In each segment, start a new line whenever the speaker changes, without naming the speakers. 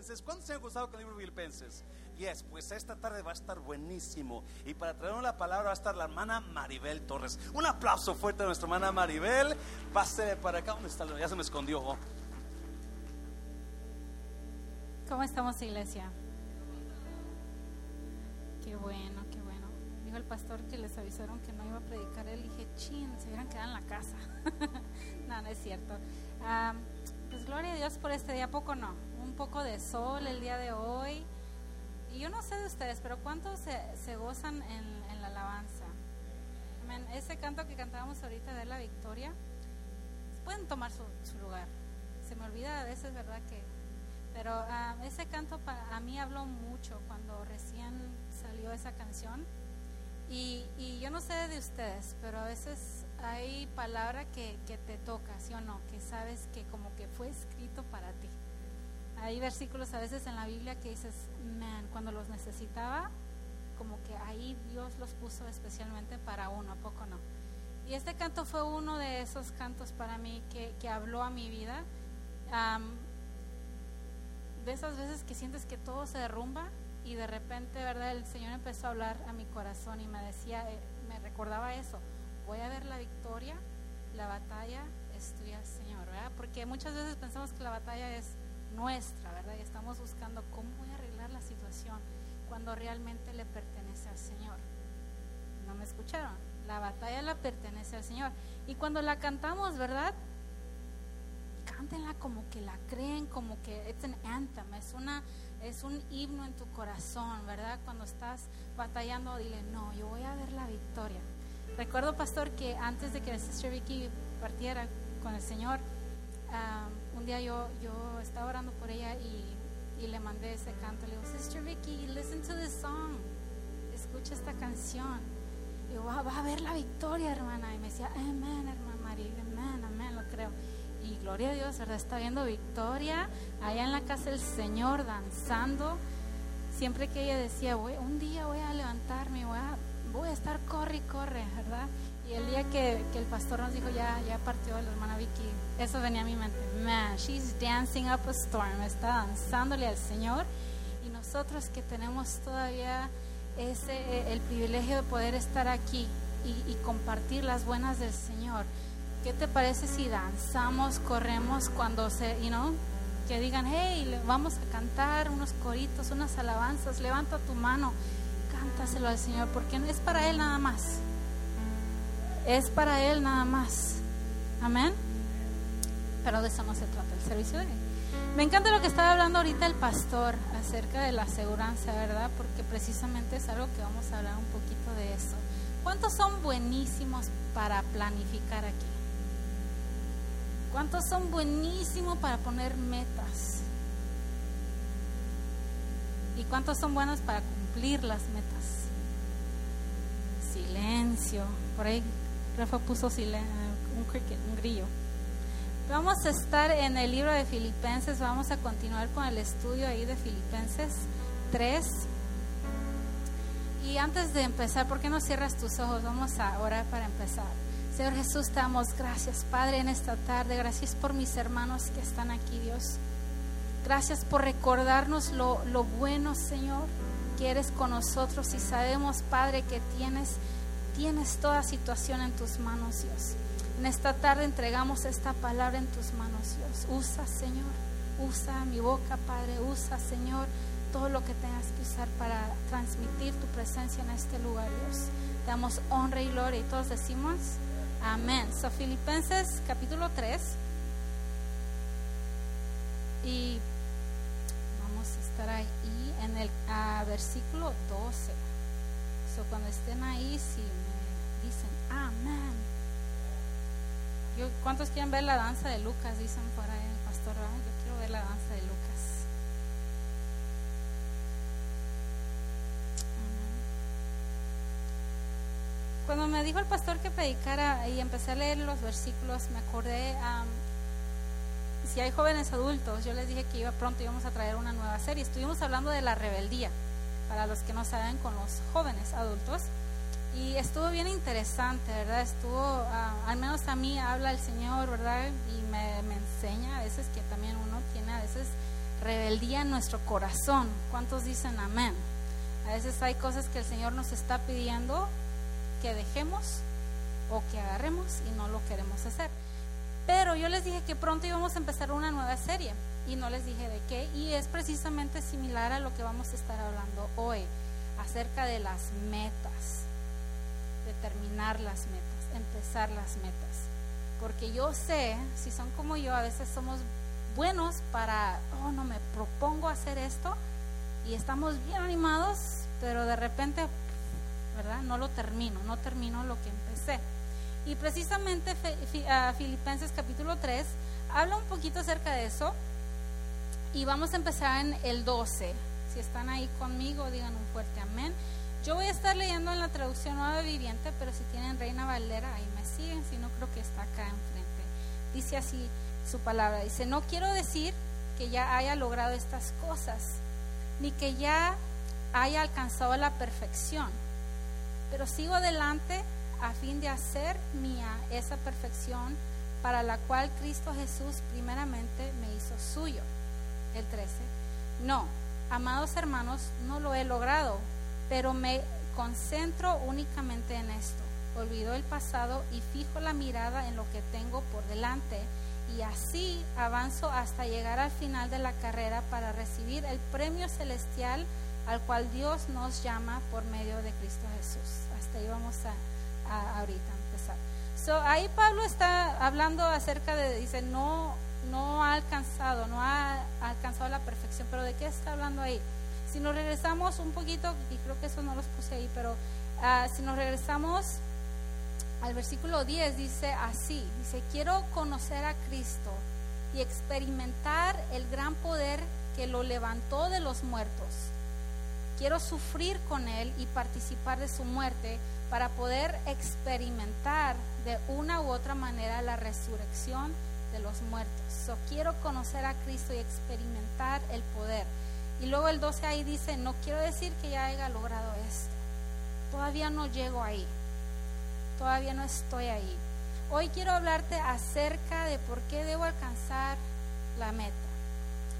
Filipenses. ¿Cuántos se han gustado con el libro de Filipenses? Yes, pues esta tarde va a estar buenísimo. Y para traernos la palabra va a estar la hermana Maribel Torres. Un aplauso fuerte a nuestra hermana Maribel. Pase para acá. ¿Dónde está? Ya se me escondió. Oh.
¿Cómo estamos, iglesia? Qué bueno, qué bueno. Dijo el pastor que les avisaron que no iba a predicar. Él dije, chin, se hubieran quedado en la casa. no, no es cierto. Ah, pues gloria a Dios por este día, poco no. Un poco de sol el día de hoy. Y yo no sé de ustedes, pero ¿cuántos se, gozan en, la alabanza? Ese canto que cantábamos ahorita de la victoria, pueden tomar su, lugar. Se me olvida a veces, ¿verdad? que Pero ah, ese canto a mí habló mucho cuando recién salió esa canción. Y, y, yo no sé de ustedes, pero a veces hay palabra que, que te toca, ¿sí o no? Que sabes que como que fue escrito para ti. Hay versículos a veces en la Biblia que dices, man, cuando los necesitaba, como que ahí Dios los puso especialmente para uno, poco no? Y este canto fue uno de esos cantos para mí que, que habló a mi vida. de esas veces que sientes que todo se derrumba y de repente, ¿verdad? El Señor empezó a hablar a mi corazón y me decía, eh, me recordaba eso, voy a ver la victoria, la batalla es tuya, Señor, ¿verdad? Porque muchas veces pensamos que la batalla es nuestra, ¿verdad? Y estamos buscando cómo voy a arreglar la situación cuando realmente le pertenece al Señor. ¿No me escucharon? La batalla la pertenece al Señor. Y cuando la cantamos, ¿verdad? Cántenla como que la creen, como que es un anthem, es, una, es un himno en tu corazón, ¿verdad? Cuando estás batallando, dile, no, yo voy a ver la victoria. Recuerdo, pastor, que antes de que la Sister Vicky partiera con el Señor, un día yo estaba orando por ella y, y le mandé ese canto. Le digo, Sister Vicky, listen to this song. Escucha esta canción. Y yo, va, a ver la victoria, hermana. Y me decía, amén, hermana María, amén, amén, lo creo. Y gloria a Dios, ¿verdad? Está viendo victoria allá en la casa del Señor, danzando. Siempre que ella decía, voy, un día voy a levantarme, voy a, voy a estar corre y corre, ¿verdad? Y el día que, el pastor nos dijo, ya, partió la hermana Vicky, eso venía a mi mente. Man, she's dancing up a storm, está danzándole al Señor. Y nosotros que tenemos todavía ese, eh, el privilegio de poder estar aquí y, compartir las buenas del Señor, ¿qué te parece si danzamos, corremos cuando se, you que digan, hey, vamos a cantar unos coritos, unas alabanzas, levanta tu mano, cántaselo al Señor, porque es para Él nada más es para Él nada más. Amén. Pero de eso no se trata el servicio de Él. Me encanta lo que estaba hablando ahorita el pastor acerca de la aseguranza, ¿verdad? Porque precisamente es algo que vamos a hablar un poquito de eso. ¿Cuántos son buenísimos para planificar aquí? ¿Cuántos son buenísimos para poner metas? ¿Y cuántos son buenos para cumplir las metas? Silencio. Por ahí Rafa puso un cricket, un grillo. Vamos a estar en el libro de Filipenses, vamos a continuar con el estudio ahí de Filipenses 3. Y antes de empezar, ¿por qué no cierras tus ojos? Vamos a orar para empezar. Señor Jesús, te damos gracias, Padre, en esta tarde. Gracias por mis hermanos que están aquí, Dios. Gracias por recordarnos lo, lo bueno, Señor, que eres con nosotros y sabemos, Padre, que tienes tienes toda situación en tus manos, Dios. En esta tarde entregamos esta palabra en tus manos, Dios. Usa, Señor, usa mi boca, Padre, usa, Señor, todo lo que tengas que usar para transmitir tu presencia en este lugar, Dios. Te damos honra y gloria y todos decimos amén. So, Filipenses capítulo 3. Y vamos a estar ahí en el versículo 12. So, cuando estén ahí, si dicen, amén. ¿Cuántos quieren ver la danza de Lucas? Dicen por ahí el pastor, yo quiero ver la danza de Lucas. Cuando me dijo el pastor que predicara y empecé a leer los versículos, me acordé, si hay jóvenes adultos, yo les dije que iba pronto íbamos a traer una nueva serie. Estuvimos hablando de la rebeldía para los que no saben, con los jóvenes adultos. Y estuvo bien interesante, ¿verdad? Estuvo, ah, al menos a mí habla el Señor, ¿verdad? Y me, me, enseña a veces que también uno tiene a veces rebeldía en nuestro corazón. ¿Cuántos dicen amén? A veces hay cosas que el Señor nos está pidiendo que dejemos o que agarremos y no lo queremos hacer. Pero yo les dije que pronto íbamos a empezar una nueva serie y no les dije de qué y es precisamente similar a lo que vamos a estar hablando hoy acerca de las metas, determinar las metas, empezar las metas. Porque yo sé, si son como yo, a veces somos buenos para, oh, no me propongo hacer esto y estamos bien animados, pero de repente, ¿verdad? No lo termino, no termino lo que empecé. Y precisamente ah, Filipenses capítulo 3 habla un poquito acerca de eso y vamos a empezar en el 12. Si están ahí conmigo, digan un fuerte amén. Yo voy a estar leyendo en la traducción nueva viviente, pero si tienen Reina Valera, ahí me siguen, si no creo que está acá enfrente. Dice así su palabra, dice, no quiero decir que ya haya logrado estas cosas, ni que ya haya alcanzado la perfección, pero sigo adelante a fin de hacer mía esa perfección para la cual Cristo Jesús primeramente me hizo suyo. El 13. No, amados hermanos, no lo he logrado, pero me concentro únicamente en esto. Olvido el pasado y fijo la mirada en lo que tengo por delante y así avanzo hasta llegar al final de la carrera para recibir el premio celestial al cual Dios nos llama por medio de Cristo Jesús. Hasta ahí vamos a ahorita empezar. So, ahí Pablo está hablando acerca de, dice, no, no ha alcanzado, no ha alcanzado la perfección, pero ¿de qué está hablando ahí? Si nos regresamos un poquito, y creo que eso no los puse ahí, pero uh, si nos regresamos al versículo 10, dice así, dice, quiero conocer a Cristo y experimentar el gran poder que lo levantó de los muertos. Quiero sufrir con Él y participar de su muerte para poder experimentar de una u otra manera la resurrección de los muertos. So, quiero conocer a Cristo y experimentar el poder. Y luego el 12 ahí dice, no quiero decir que ya haya logrado esto. Todavía no llego ahí. Todavía no estoy ahí. Hoy quiero hablarte acerca de por qué debo alcanzar la meta.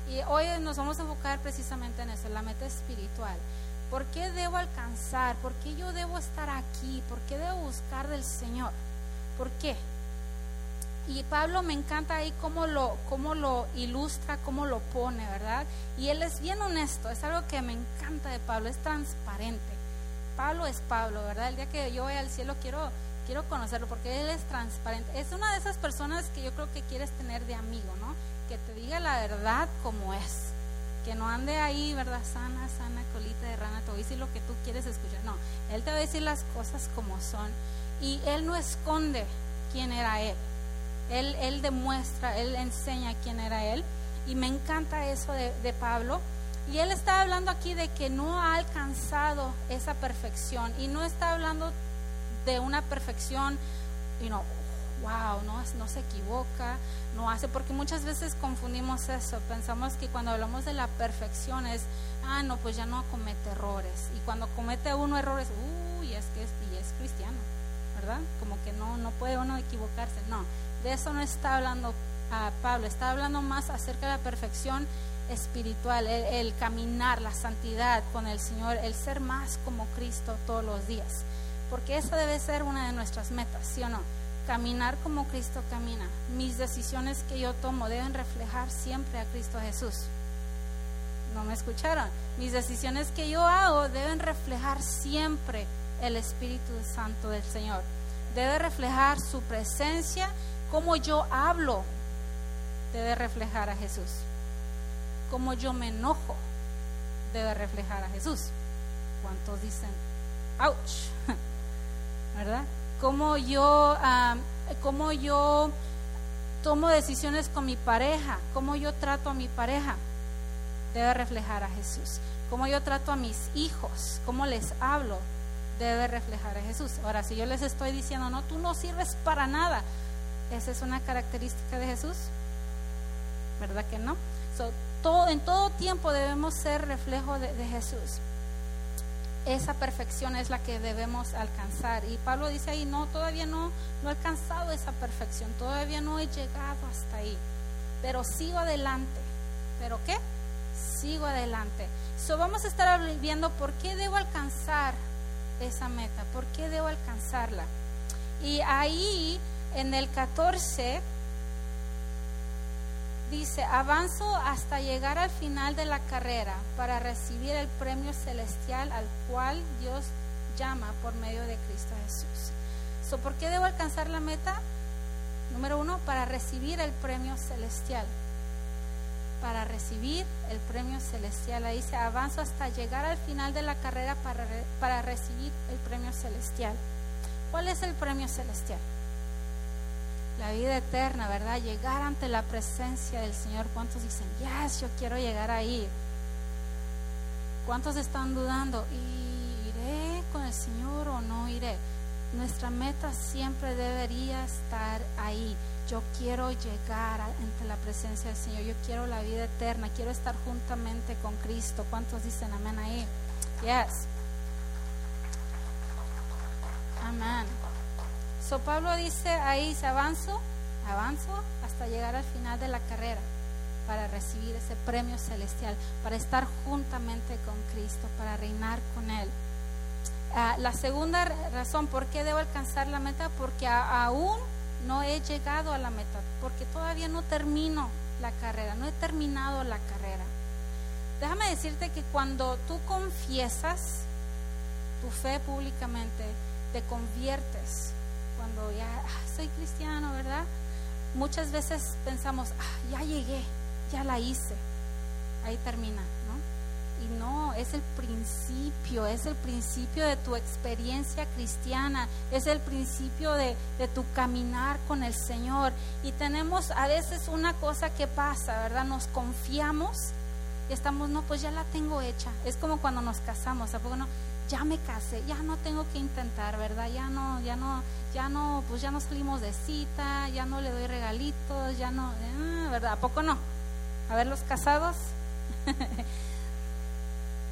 Y hoy nos vamos a enfocar precisamente en eso, la meta espiritual. ¿Por qué debo alcanzar? ¿Por qué yo debo estar aquí? ¿Por qué debo buscar del Señor? ¿Por qué? Y Pablo me encanta ahí cómo lo, cómo lo ilustra, cómo lo pone, ¿verdad? Y él es bien honesto, es algo que me encanta de Pablo, es transparente. Pablo es Pablo, ¿verdad? El día que yo vaya al cielo quiero, quiero conocerlo porque él es transparente. Es una de esas personas que yo creo que quieres tener de amigo, ¿no? Que te diga la verdad como es que no ande ahí, ¿verdad? Sana, sana, colita de rana, te voy a decir lo que tú quieres escuchar. No, Él te va a decir las cosas como son. Y Él no esconde quién era Él. Él, demuestra, Él enseña quién era Él. Y me encanta eso de, de Pablo. Y Él está hablando aquí de que no ha alcanzado esa perfección. Y no está hablando de una perfección, you know, wow, no, no se equivoca, no hace, porque muchas veces confundimos eso, pensamos que cuando hablamos de la perfección es, ah, no, pues ya no comete errores, y cuando comete uno errores, uy, es que es, y es cristiano, ¿verdad? Como que no, no puede uno equivocarse, no, de eso no está hablando a Pablo, está hablando más acerca de la perfección espiritual, el, el caminar, la santidad con el Señor, el ser más como Cristo todos los días, porque esa debe ser una de nuestras metas, ¿sí o no? caminar como Cristo camina. Mis decisiones que yo tomo deben reflejar siempre a Cristo Jesús. ¿No me escucharon? Mis decisiones que yo hago deben reflejar siempre el Espíritu Santo del Señor. Debe reflejar su presencia, como yo hablo, debe reflejar a Jesús. Como yo me enojo, debe reflejar a Jesús. ¿Cuántos dicen, ouch? ¿Verdad? cómo yo, cómo yo tomo decisiones con mi pareja, cómo yo trato a mi pareja, debe reflejar a Jesús. Cómo yo trato a mis hijos, cómo les hablo, debe reflejar a Jesús. Ahora, si yo les estoy diciendo, no, tú no sirves para nada, ¿esa es una característica de Jesús? ¿Verdad que no? todo, en todo tiempo debemos ser reflejo de Jesús esa perfección es la que debemos alcanzar. Y Pablo dice ahí, no, todavía no, no he alcanzado esa perfección, todavía no he llegado hasta ahí, pero sigo adelante. ¿Pero qué? sigo adelante. So vamos a estar viendo por qué debo alcanzar esa meta, por qué debo alcanzarla. Y ahí en el 14 dice, avanzo hasta llegar al final de la carrera para recibir el premio celestial al cual Dios llama por medio de Cristo Jesús. So, ¿Por qué debo alcanzar la meta? Número uno, para recibir el premio celestial. Para recibir el premio celestial. Ahí dice, avanzo hasta llegar al final de la carrera para, para recibir el premio celestial. ¿Cuál es el premio celestial? La vida eterna, ¿verdad? Llegar ante la presencia del Señor. ¿Cuántos dicen, yes, yo quiero llegar ahí? ¿Cuántos están dudando? ¿Iré con el Señor o no iré? Nuestra meta siempre debería estar ahí. Yo quiero llegar ante la presencia del Señor. Yo quiero la vida eterna. Quiero estar juntamente con Cristo. ¿Cuántos dicen amén ahí? Yes. Amén. So Pablo dice ahí, se avanzo, avanzo hasta llegar al final de la carrera para recibir ese premio celestial, para estar juntamente con Cristo, para reinar con Él. Ah, la segunda razón por qué debo alcanzar la meta, porque aún no he llegado a la meta, porque todavía no termino la carrera, no he terminado la carrera. Déjame decirte que cuando tú confiesas tu fe públicamente, te conviertes. Cuando ya ah, soy cristiano, ¿verdad? Muchas veces pensamos, ah, ya llegué, ya la hice. Ahí termina, ¿no? Y no, es el principio, es el principio de tu experiencia cristiana, es el principio de, de, tu caminar con el Señor. Y tenemos a veces una cosa que pasa, ¿verdad? Nos confiamos y estamos, no, pues ya la tengo hecha. Es como cuando nos casamos, ¿a poco no? Ya me casé, ya no tengo que intentar, ¿verdad? Ya no, ya no, ya no, pues ya no salimos de cita, ya no le doy regalitos, ya no, eh, ¿verdad? ¿A poco no? A ver los casados.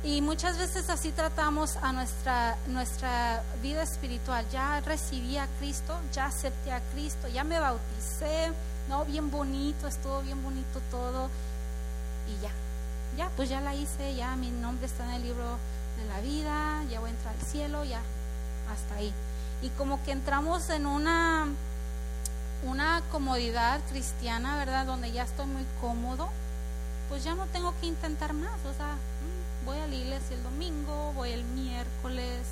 Y muchas veces así tratamos a nuestra, nuestra vida espiritual. Ya recibí a Cristo, ya acepté a Cristo, ya me bauticé, no, bien bonito, estuvo bien bonito todo. Y ya, ya, pues ya la hice, ya mi nombre está en el libro de la vida, ya voy a entrar al cielo, ya, hasta ahí. Y como que entramos en una, una comodidad cristiana, ¿verdad? Donde ya estoy muy cómodo, pues ya no tengo que intentar más, o sea voy a la iglesia el domingo, voy el miércoles,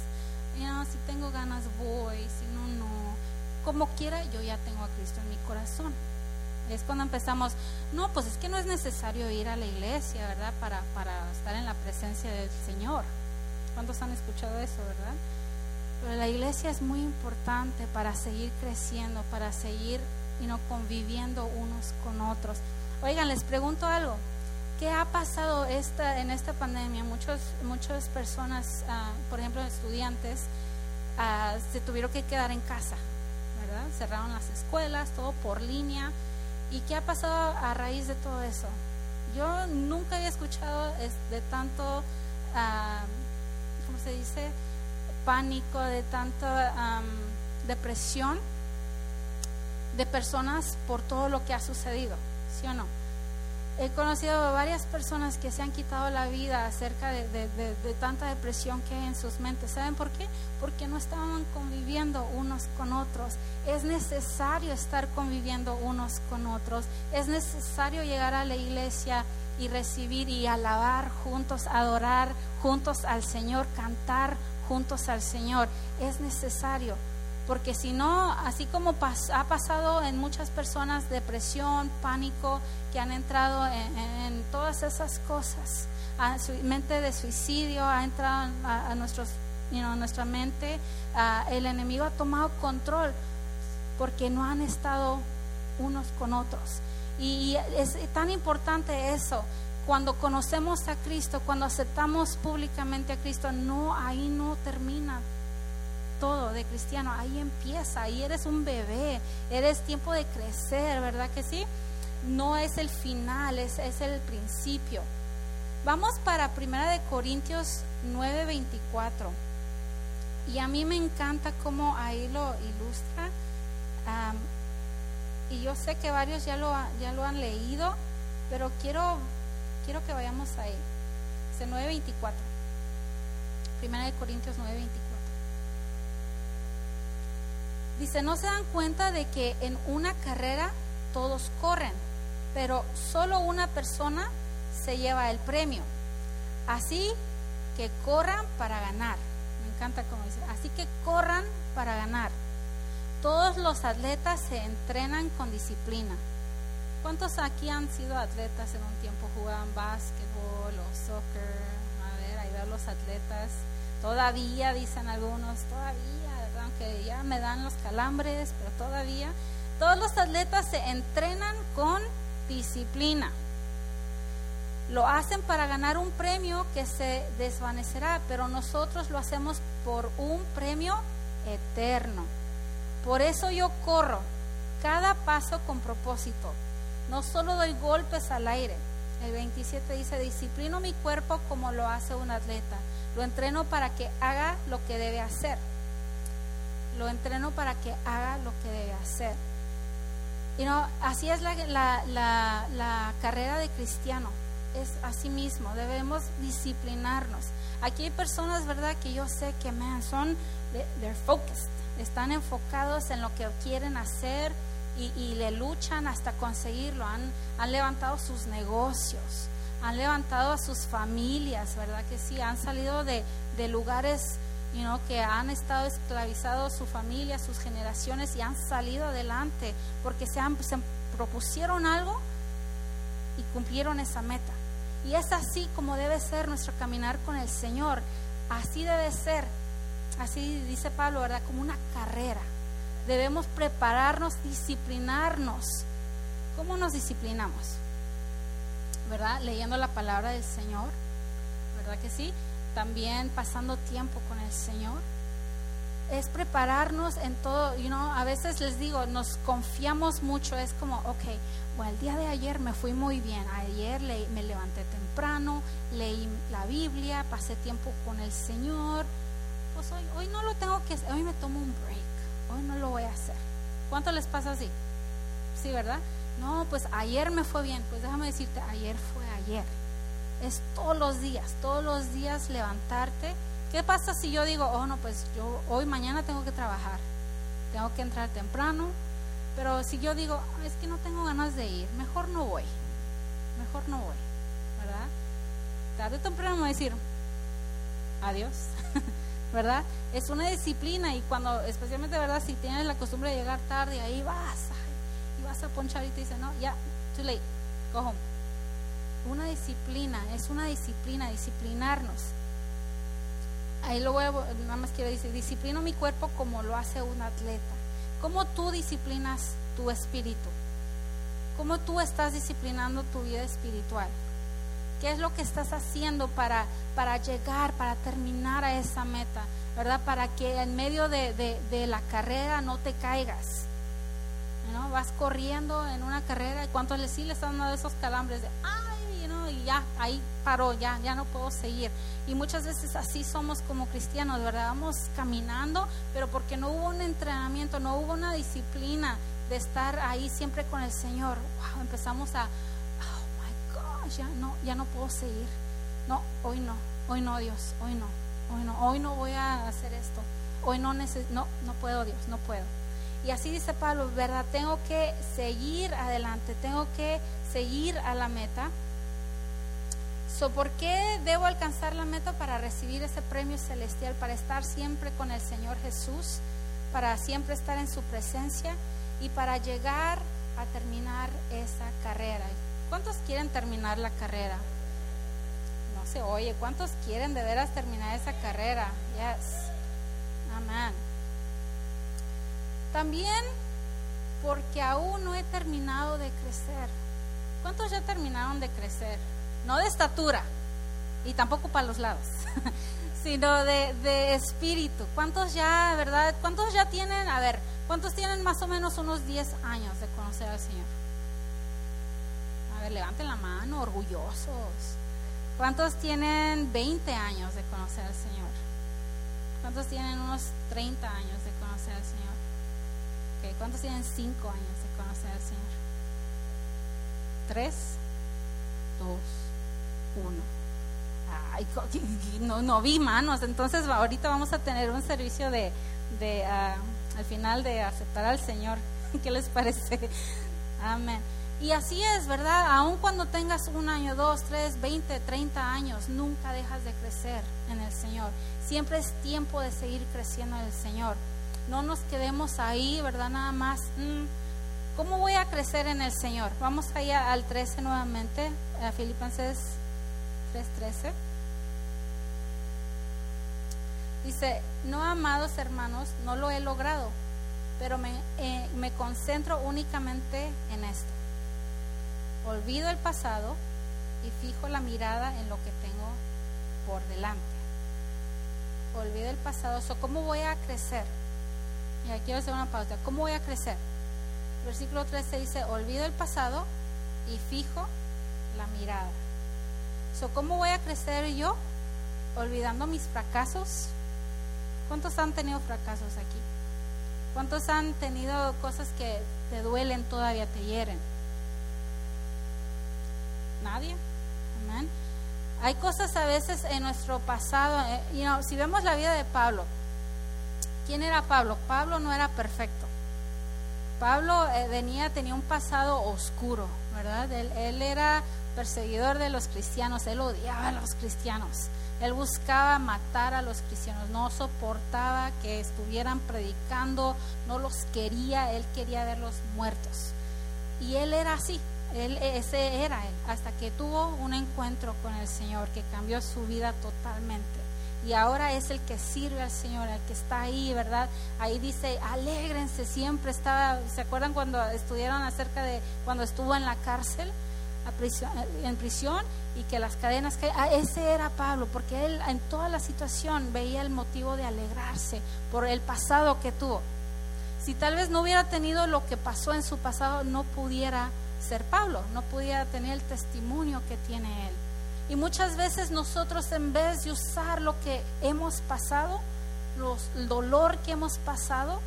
ya, si tengo ganas voy, si no, no. Como quiera, yo ya tengo a Cristo en mi corazón. Es cuando empezamos, no, pues es que no es necesario ir a la iglesia, ¿verdad? Para, para estar en la presencia del Señor. ¿Cuántos han escuchado eso, verdad? Pero la iglesia es muy importante para seguir creciendo, para seguir y no conviviendo unos con otros. Oigan, les pregunto algo. ¿Qué ha pasado esta, en esta pandemia? Muchos, muchas personas, ah, por ejemplo, estudiantes, ah, se tuvieron que quedar en casa, ¿verdad? Cerraron las escuelas, todo por línea. ¿Y qué ha pasado a raíz de todo eso? Yo nunca había escuchado de tanto, uh, ¿cómo se dice? Pánico, de tanta depresión de personas por todo lo que ha sucedido, ¿sí o no? He conocido varias personas que se han quitado la vida acerca de, tanta depresión que hay en sus mentes. ¿Saben por qué? Porque no estaban conviviendo unos con otros. Es necesario estar conviviendo unos con otros. Es necesario llegar a la iglesia y recibir y alabar juntos, adorar juntos al Señor, cantar juntos al Señor. Es necesario porque si no, así como ha pasado en muchas personas depresión, pánico, que han entrado en, todas esas cosas, a su mente de suicidio ha entrado a, nuestros, nuestra mente, el enemigo ha tomado control porque no han estado unos con otros. Y es tan importante eso. Cuando conocemos a Cristo, cuando aceptamos públicamente a Cristo, no, ahí no termina todo de cristiano, ahí empieza, ahí eres un bebé, eres tiempo de crecer, ¿verdad que sí? No es el final, es, es el principio. Vamos para Primera de Corintios 9:24. Y a mí me encanta cómo ahí lo ilustra. Y yo sé que varios ya lo, ya lo han leído, pero quiero, quiero que vayamos ahí. Dice 9.24. Primera de Corintios 9.24. Dice, no se dan cuenta de que en una carrera todos corren, pero solo una persona se lleva el premio. Así que corran para ganar. Me encanta como dice. Así que corran para ganar. Todos los atletas se entrenan con disciplina. ¿Cuántos aquí han sido atletas en un tiempo? Jugaban básquetbol o soccer. A ver, ahí veo los atletas. Todavía, dicen algunos, todavía, aunque ya me dan los calambres, pero todavía. Todos los atletas se entrenan con disciplina. Lo hacen para ganar un premio que se desvanecerá, pero nosotros lo hacemos por un premio eterno. Por eso yo corro cada paso con propósito. No solo doy golpes al aire. El 27 dice, disciplino mi cuerpo como lo hace un atleta. Lo entreno para que haga lo que debe hacer. Lo entreno para que haga lo que debe hacer. Y no, así es la, la, carrera de cristiano. Es así mismo. Debemos disciplinarnos. Aquí hay personas, ¿verdad? Que yo sé que, man, son, they're focused. Están enfocados en lo que quieren hacer y, le luchan hasta conseguirlo. Han, han levantado sus negocios, han levantado a sus familias, ¿verdad? Que sí, han salido de, de lugares you know, que han estado esclavizados su familia, sus generaciones y han salido adelante porque se, han, se propusieron algo y cumplieron esa meta. Y es así como debe ser nuestro caminar con el Señor. Así debe ser. Así dice Pablo, ¿verdad? Como una carrera debemos prepararnos, disciplinarnos. ¿Cómo nos disciplinamos? ¿Verdad? Leyendo la palabra del Señor, ¿verdad que sí? También pasando tiempo con el Señor. Es prepararnos en todo, you know, a veces les digo, nos confiamos mucho, es como, ok, bueno, el día de ayer me fui muy bien, ayer me levanté temprano, leí la Biblia, pasé tiempo con el Señor, pues hoy, hoy no lo tengo que, hoy me tomo un break hoy no lo voy a hacer. ¿Cuánto les pasa así? Sí, ¿verdad? No, pues ayer me fue bien. Pues déjame decirte, ayer fue ayer. Es todos los días, todos los días levantarte. ¿Qué pasa si yo digo, oh no, pues yo hoy mañana tengo que trabajar, tengo que entrar temprano, pero si yo digo, es que no tengo ganas de ir, mejor no voy, mejor no voy, ¿verdad? Tarde o temprano me voy a decir, adiós. ¿verdad? Es una disciplina y cuando, especialmente, ¿verdad? Si tienes la costumbre de llegar tarde, ahí vas, y vas a ponchar y te dice, no, ya, too late, go home. Una disciplina, es una disciplina, disciplinarnos. Ahí lo voy a, nada más quiero decir, disciplino mi cuerpo como lo hace un atleta. ¿Cómo tú disciplinas tu espíritu? ¿Cómo tú estás disciplinando tu vida espiritual? ¿Qué es lo que estás haciendo para, para llegar, para terminar a esa meta? ¿Verdad? Para que en medio de, la carrera no te caigas. ¿no? Vas corriendo en una carrera y cuántos le sí le están dando esos calambres de, ay, ¿no? y ya, ahí paró, ya, ya no puedo seguir. Y muchas veces así somos como cristianos, ¿verdad? Vamos caminando, pero porque no hubo un entrenamiento, no hubo una disciplina de estar ahí siempre con el Señor. Wow, empezamos a, ya no, ya no puedo seguir. No, hoy no, hoy no, Dios, hoy no, hoy no, hoy no voy a hacer esto. Hoy no necesito, no, no puedo, Dios, no puedo. Y así dice Pablo, ¿verdad? Tengo que seguir adelante, tengo que seguir a la meta. So, ¿Por qué debo alcanzar la meta para recibir ese premio celestial, para estar siempre con el Señor Jesús, para siempre estar en su presencia y para llegar a terminar esa carrera? ¿Cuántos quieren terminar la carrera? No se oye. ¿Cuántos quieren de veras terminar esa carrera? Yes. Amén. También porque aún no he terminado de crecer. ¿Cuántos ya terminaron de crecer? No de estatura y tampoco para los lados, sino de, de espíritu. ¿Cuántos ya, verdad? ¿Cuántos ya tienen, a ver, cuántos tienen más o menos unos 10 años de conocer al Señor? Levanten la mano, orgullosos. ¿Cuántos tienen 20 años de conocer al Señor? ¿Cuántos tienen unos 30 años de conocer al Señor? ¿Cuántos tienen 5 años de conocer al Señor? ¿Tres? ¿Dos? uno. Ay, co- no, no vi manos, entonces ahorita vamos a tener un servicio de, de ah, al final de aceptar al Señor. ¿Qué les parece? Amén. Y así es, ¿verdad? Aun cuando tengas un año, dos, tres, veinte, treinta años, nunca dejas de crecer en el Señor. Siempre es tiempo de seguir creciendo en el Señor. No nos quedemos ahí, ¿verdad? Nada más. mm, ¿Cómo voy a crecer en el Señor? Vamos ahí al 13 nuevamente, a Filipenses 3:13. Dice, no amados hermanos, no lo he logrado, pero me, eh, me concentro únicamente en esto. Olvido el pasado y fijo la mirada en lo que tengo por delante. Olvido el pasado. So, ¿Cómo voy a crecer? Y aquí quiero hacer una pausa. ¿Cómo voy a crecer? Versículo 13 dice, olvido el pasado y fijo la mirada. So, ¿Cómo voy a crecer yo? Olvidando mis fracasos. ¿Cuántos han tenido fracasos aquí? ¿Cuántos han tenido cosas que te duelen todavía, te hieren? Nadie. Amén. Hay cosas a veces en nuestro pasado. eh, you know, si vemos la vida de Pablo, ¿quién era Pablo? Pablo no era perfecto. Pablo eh, venía, tenía un pasado oscuro, ¿verdad? Él, él era perseguidor de los cristianos, él odiaba a los cristianos. Él buscaba matar a los cristianos, no soportaba que estuvieran predicando, no los quería, él quería verlos muertos. Y él era así, él, ese era él, hasta que tuvo un encuentro con el Señor que cambió su vida totalmente. Y ahora es el que sirve al Señor, el que está ahí, ¿verdad? Ahí dice, alégrense, siempre estaba, ¿se acuerdan cuando estudiaron acerca de cuando estuvo en la cárcel? en prisión y que las cadenas que ah, ese era Pablo porque él en toda la situación veía el motivo de alegrarse por el pasado que tuvo si tal vez no hubiera tenido lo que pasó en su pasado no pudiera ser Pablo no pudiera tener el testimonio que tiene él y muchas veces nosotros en vez de usar lo que hemos pasado los, el dolor que hemos pasado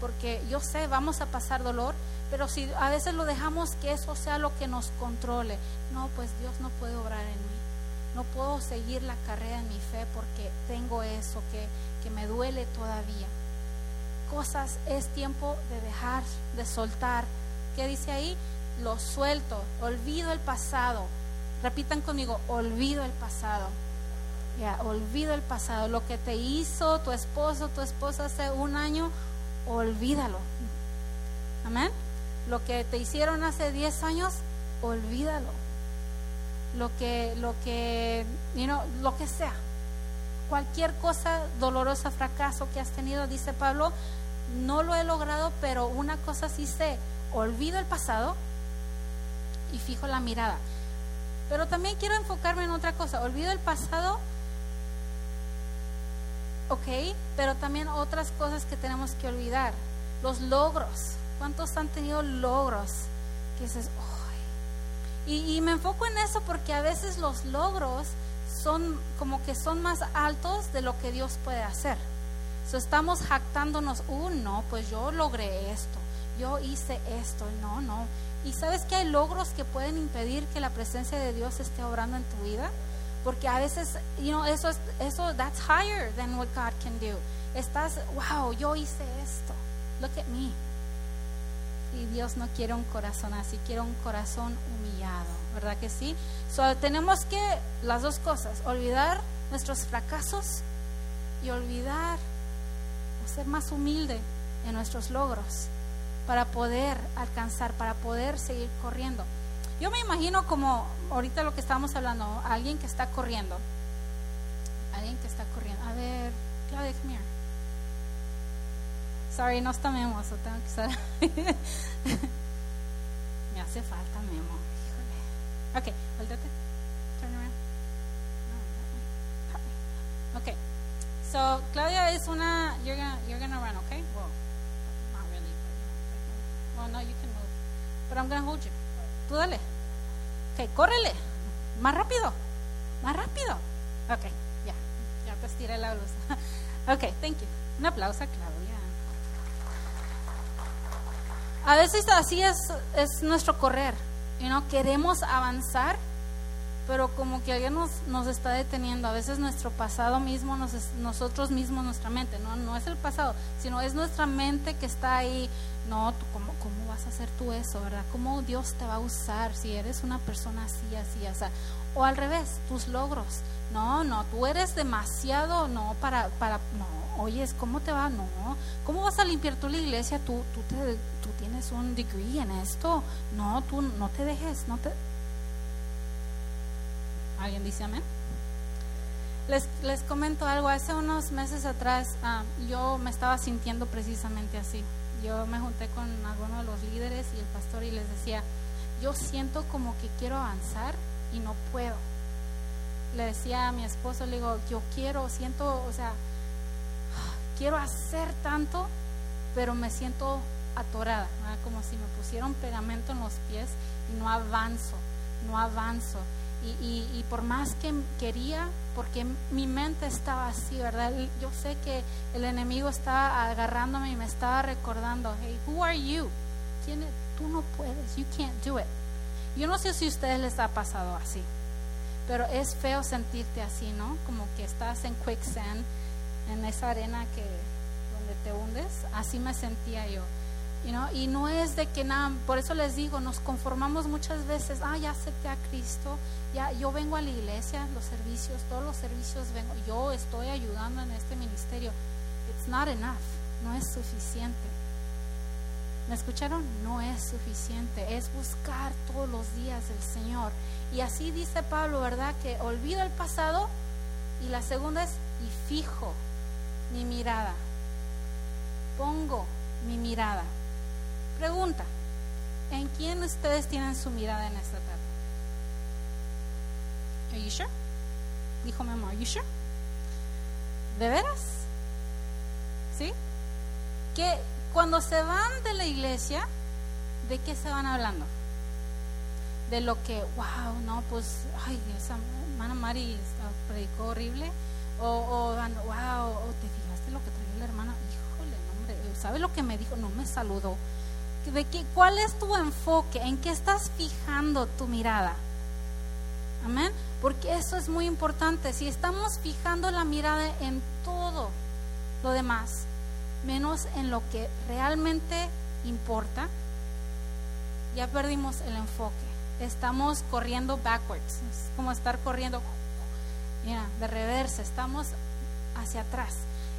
porque yo sé, vamos a pasar dolor, pero si a veces lo dejamos que eso sea lo que nos controle, no, pues Dios no puede obrar en mí. No puedo seguir la carrera en mi fe porque tengo eso que, que me duele todavía. Cosas es tiempo de dejar, de soltar. ¿Qué dice ahí? Lo suelto, olvido el pasado. Repitan conmigo, olvido el pasado. Ya, olvido el pasado. Lo que te hizo tu esposo, tu esposa hace un año, olvídalo. Amén. Lo que te hicieron hace 10 años, olvídalo. Lo que, lo que, you know, lo que sea. Cualquier cosa dolorosa, fracaso que has tenido, dice Pablo, no lo he logrado, pero una cosa sí sé, olvido el pasado y fijo la mirada. Pero también quiero enfocarme en otra cosa, olvido el pasado, ok, pero también otras cosas que tenemos que olvidar, los logros. ¿Cuántos han tenido logros? Que y me enfoco en eso porque a veces los logros son como que son más altos de lo que Dios puede hacer. So, estamos jactándonos, uh, no, pues yo logré esto, yo hice esto, no, no. Y sabes que hay logros que pueden impedir que la presencia de Dios esté obrando en tu vida, porque a veces, you know, eso es, eso, that's higher than what God can do. Estás, wow, yo hice esto, look at me. Y Dios no quiere un corazón así, quiere un corazón humillado, ¿verdad que sí? So, tenemos que, las dos cosas, olvidar nuestros fracasos y olvidar o ser más humilde en nuestros logros para poder alcanzar, para poder seguir corriendo. Yo me imagino como ahorita lo que estábamos hablando, alguien que está corriendo, alguien que está corriendo. A ver, Claudia, come here. Sorry, no está Memo, so tengo que estar. Me hace falta Memo. Híjole. Ok, volteate. Turn around. No, that way. Ok. So, Claudia es una. You're gonna, you're gonna run, okay? Really. Well, no, you can move. But I'm gonna hold you. Tú dale. Ok, córrele. Más rápido. Más rápido. Ok, ya. Ya te estiré la blusa. ok, thank you. Un aplauso a Claudia. A veces así es, es nuestro correr. You know, queremos avanzar, pero como que alguien nos, nos está deteniendo. A veces nuestro pasado mismo, nos, nosotros mismos, nuestra mente, ¿no? no es el pasado, sino es nuestra mente que está ahí. No, ¿cómo, ¿cómo vas a hacer tú eso, verdad? ¿Cómo Dios te va a usar si eres una persona así, así, así? O al revés, tus logros. No, no, tú eres demasiado, no, para, para, no, oyes, ¿cómo te va? No, ¿cómo vas a limpiar tú la iglesia? Tú, tú, te, tú tienes un degree en esto. No, tú no te dejes, no te, ¿Alguien dice amén? Les, les comento algo, hace unos meses atrás ah, yo me estaba sintiendo precisamente así. Yo me junté con algunos de los líderes y el pastor y les decía, yo siento como que quiero avanzar y no puedo. Le decía a mi esposo, le digo, yo quiero, siento, o sea, quiero hacer tanto, pero me siento atorada, como si me pusieron pegamento en los pies y no avanzo, no avanzo. Y, por más que quería, porque mi mente estaba así, ¿verdad? Yo sé que el enemigo estaba agarrándome y me estaba recordando, hey, who are you? ¿Quién Tú no puedes, you can't do it. Yo no sé si a ustedes les ha pasado así, pero es feo sentirte así, ¿no? Como que estás en quicksand, en esa arena que donde te hundes. Así me sentía yo. Y no es de que nada, por eso les digo, nos conformamos muchas veces, ah, ya acepté a Cristo, ya yo vengo a la iglesia, los servicios, todos los servicios vengo, yo estoy ayudando en este ministerio. It's not enough, no es suficiente. ¿Me escucharon? No es suficiente, es buscar todos los días el Señor. Y así dice Pablo, ¿verdad? Que olvido el pasado y la segunda es, y fijo mi mirada, pongo mi mirada Pregunta, ¿en quién ustedes tienen su mirada en esta tarde? Are you sure? Dijo mi amor, you sure? ¿De veras? ¿Sí? Que cuando se van de la iglesia, ¿de qué se van hablando? De lo que, wow, no, pues, ay, esa hermana Mari predicó horrible. O, o, wow, ¿te fijaste lo que traía la hermana? Híjole, hombre, ¿sabes lo que me dijo? No me saludó de qué, cuál es tu enfoque, en qué estás fijando tu mirada. Amén. Porque eso es muy importante. Si estamos fijando la mirada en todo lo demás, menos en lo que realmente importa, ya perdimos el enfoque. Estamos corriendo backwards. Es como estar corriendo mira, de reversa. Estamos hacia atrás.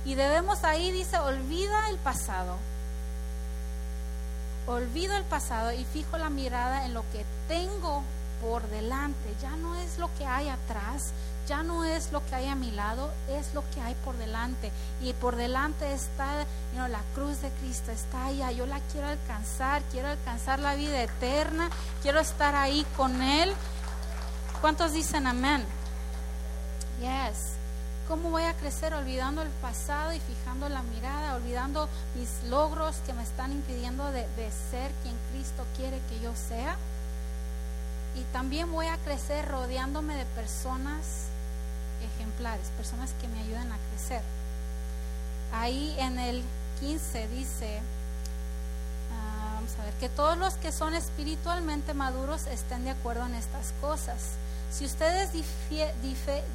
Y debemos ahí, dice, olvida el pasado olvido el pasado y fijo la mirada en lo que tengo por delante. Ya no es lo que hay atrás, ya no es lo que hay a mi lado, es lo que hay por delante. Y por delante está la cruz de Cristo, está allá. Yo la quiero alcanzar, quiero alcanzar la vida eterna, quiero estar ahí con Él. ¿Cuántos dicen amén? Yes. ¿Cómo voy a crecer olvidando el pasado y fijando la mirada, olvidando mis logros que me están impidiendo de, ser quien Cristo quiere que yo sea? Y también voy a crecer rodeándome de personas ejemplares, personas que me ayuden a crecer. Ahí en el 15 dice, ah, vamos a ver, que todos los que son espiritualmente maduros estén de acuerdo en estas cosas. Si ustedes